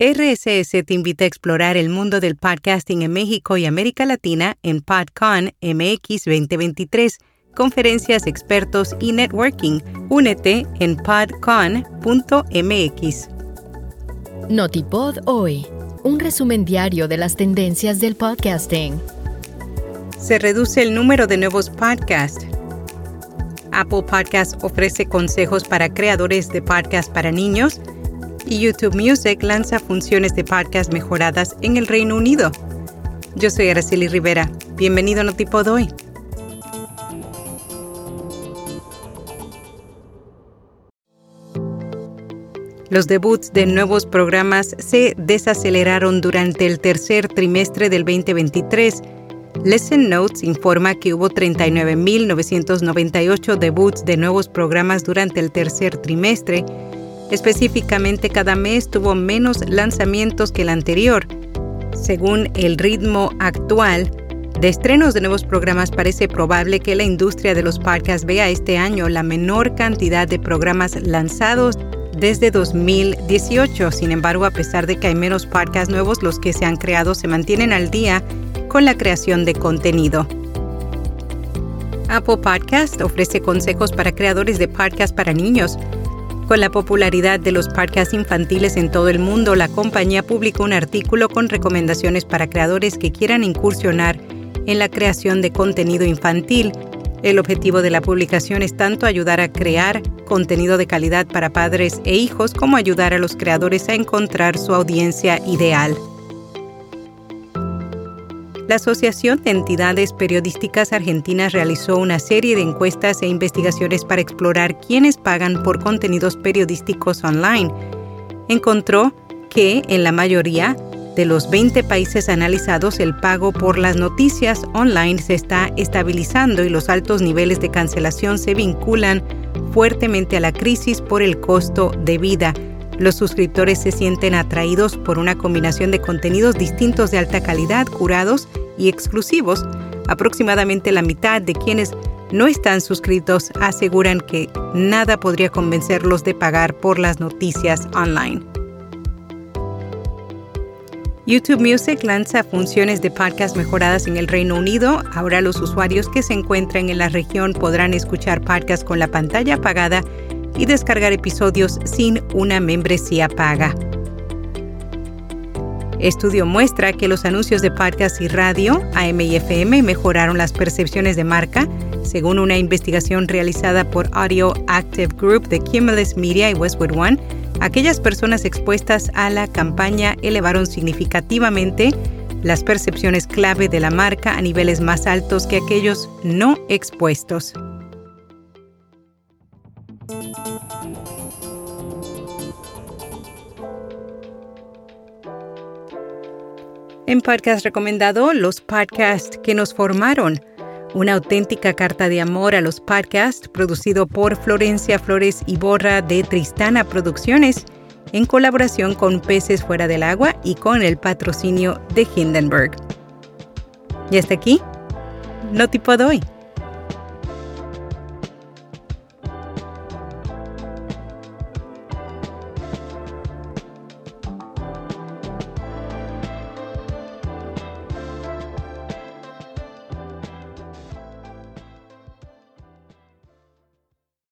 RSS te invita a explorar el mundo del podcasting en México y América Latina en PodCon MX 2023, conferencias, expertos y networking. Únete en podcon.mx. Notipod hoy, un resumen diario de las tendencias del podcasting. Se reduce el número de nuevos podcasts. Apple Podcasts ofrece consejos para creadores de podcasts para niños y YouTube Music lanza funciones de podcast mejoradas en el Reino Unido. Yo soy Araceli Rivera. Bienvenido a Notipod hoy. Los debuts de nuevos programas se desaceleraron durante el tercer trimestre del 2023. Lesson Notes informa que hubo 39.998 debuts de nuevos programas durante el tercer trimestre, Específicamente, cada mes tuvo menos lanzamientos que el anterior. Según el ritmo actual de estrenos de nuevos programas, parece probable que la industria de los podcasts vea este año la menor cantidad de programas lanzados desde 2018. Sin embargo, a pesar de que hay menos podcasts nuevos, los que se han creado se mantienen al día con la creación de contenido. Apple Podcast ofrece consejos para creadores de podcasts para niños. Con la popularidad de los podcasts infantiles en todo el mundo, la compañía publicó un artículo con recomendaciones para creadores que quieran incursionar en la creación de contenido infantil. El objetivo de la publicación es tanto ayudar a crear contenido de calidad para padres e hijos como ayudar a los creadores a encontrar su audiencia ideal. La Asociación de Entidades Periodísticas Argentinas realizó una serie de encuestas e investigaciones para explorar quiénes pagan por contenidos periodísticos online. Encontró que en la mayoría de los 20 países analizados el pago por las noticias online se está estabilizando y los altos niveles de cancelación se vinculan fuertemente a la crisis por el costo de vida. Los suscriptores se sienten atraídos por una combinación de contenidos distintos de alta calidad, curados y exclusivos. Aproximadamente la mitad de quienes no están suscritos aseguran que nada podría convencerlos de pagar por las noticias online. YouTube Music lanza funciones de podcast mejoradas en el Reino Unido. Ahora los usuarios que se encuentran en la región podrán escuchar podcasts con la pantalla apagada y descargar episodios sin una membresía paga. Estudio muestra que los anuncios de podcast y radio, AM y FM, mejoraron las percepciones de marca, según una investigación realizada por Audio Active Group de Cumulus Media y Westwood One. Aquellas personas expuestas a la campaña elevaron significativamente las percepciones clave de la marca a niveles más altos que aquellos no expuestos. En podcast recomendado, los podcasts que nos formaron. Una auténtica carta de amor a los podcasts producido por Florencia Flores y Borra de Tristana Producciones en colaboración con Peces Fuera del Agua y con el patrocinio de Hindenburg. Y hasta aquí, no tipo doy.